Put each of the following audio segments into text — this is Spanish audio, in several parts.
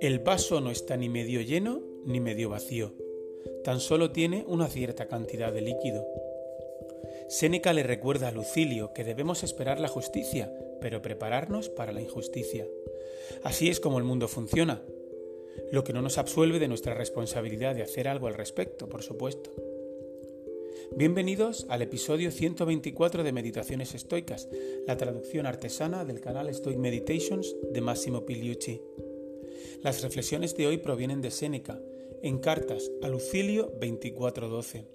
El vaso no está ni medio lleno ni medio vacío, tan solo tiene una cierta cantidad de líquido. Séneca le recuerda a Lucilio que debemos esperar la justicia, pero prepararnos para la injusticia. Así es como el mundo funciona, lo que no nos absuelve de nuestra responsabilidad de hacer algo al respecto, por supuesto. Bienvenidos al episodio 124 de Meditaciones Estoicas, la traducción artesana del canal Stoic Meditations de Massimo Pigliucci. Las reflexiones de hoy provienen de Séneca, en cartas a Lucilio 24:12.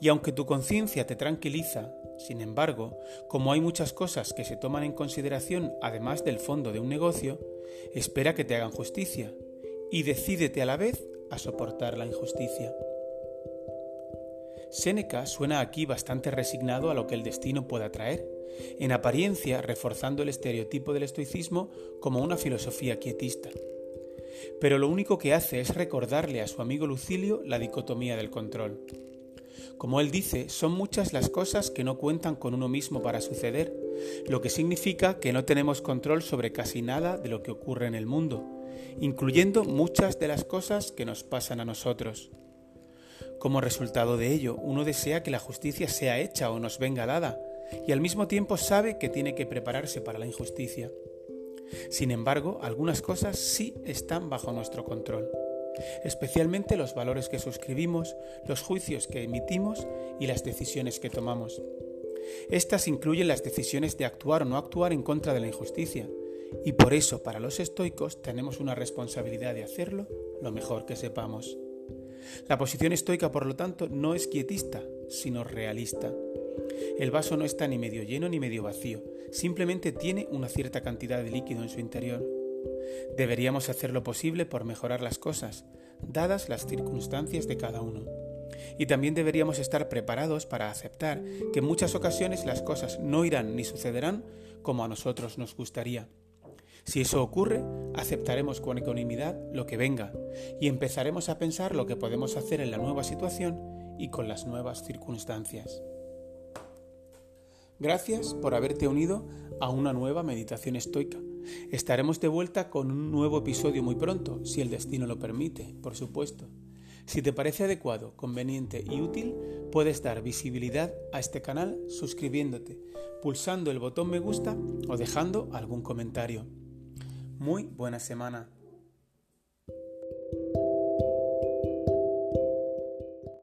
Y aunque tu conciencia te tranquiliza, sin embargo, como hay muchas cosas que se toman en consideración además del fondo de un negocio, espera que te hagan justicia y decídete a la vez a soportar la injusticia. Séneca suena aquí bastante resignado a lo que el destino pueda traer, en apariencia reforzando el estereotipo del estoicismo como una filosofía quietista. Pero lo único que hace es recordarle a su amigo Lucilio la dicotomía del control. Como él dice, son muchas las cosas que no cuentan con uno mismo para suceder, lo que significa que no tenemos control sobre casi nada de lo que ocurre en el mundo, incluyendo muchas de las cosas que nos pasan a nosotros. Como resultado de ello, uno desea que la justicia sea hecha o nos venga dada, y al mismo tiempo sabe que tiene que prepararse para la injusticia. Sin embargo, algunas cosas sí están bajo nuestro control especialmente los valores que suscribimos, los juicios que emitimos y las decisiones que tomamos. Estas incluyen las decisiones de actuar o no actuar en contra de la injusticia, y por eso para los estoicos tenemos una responsabilidad de hacerlo lo mejor que sepamos. La posición estoica, por lo tanto, no es quietista, sino realista. El vaso no está ni medio lleno ni medio vacío, simplemente tiene una cierta cantidad de líquido en su interior. Deberíamos hacer lo posible por mejorar las cosas, dadas las circunstancias de cada uno. Y también deberíamos estar preparados para aceptar que en muchas ocasiones las cosas no irán ni sucederán como a nosotros nos gustaría. Si eso ocurre, aceptaremos con ecuanimidad lo que venga y empezaremos a pensar lo que podemos hacer en la nueva situación y con las nuevas circunstancias. Gracias por haberte unido a una nueva meditación estoica. Estaremos de vuelta con un nuevo episodio muy pronto, si el destino lo permite, por supuesto. Si te parece adecuado, conveniente y útil, puedes dar visibilidad a este canal suscribiéndote, pulsando el botón me gusta o dejando algún comentario. Muy buena semana.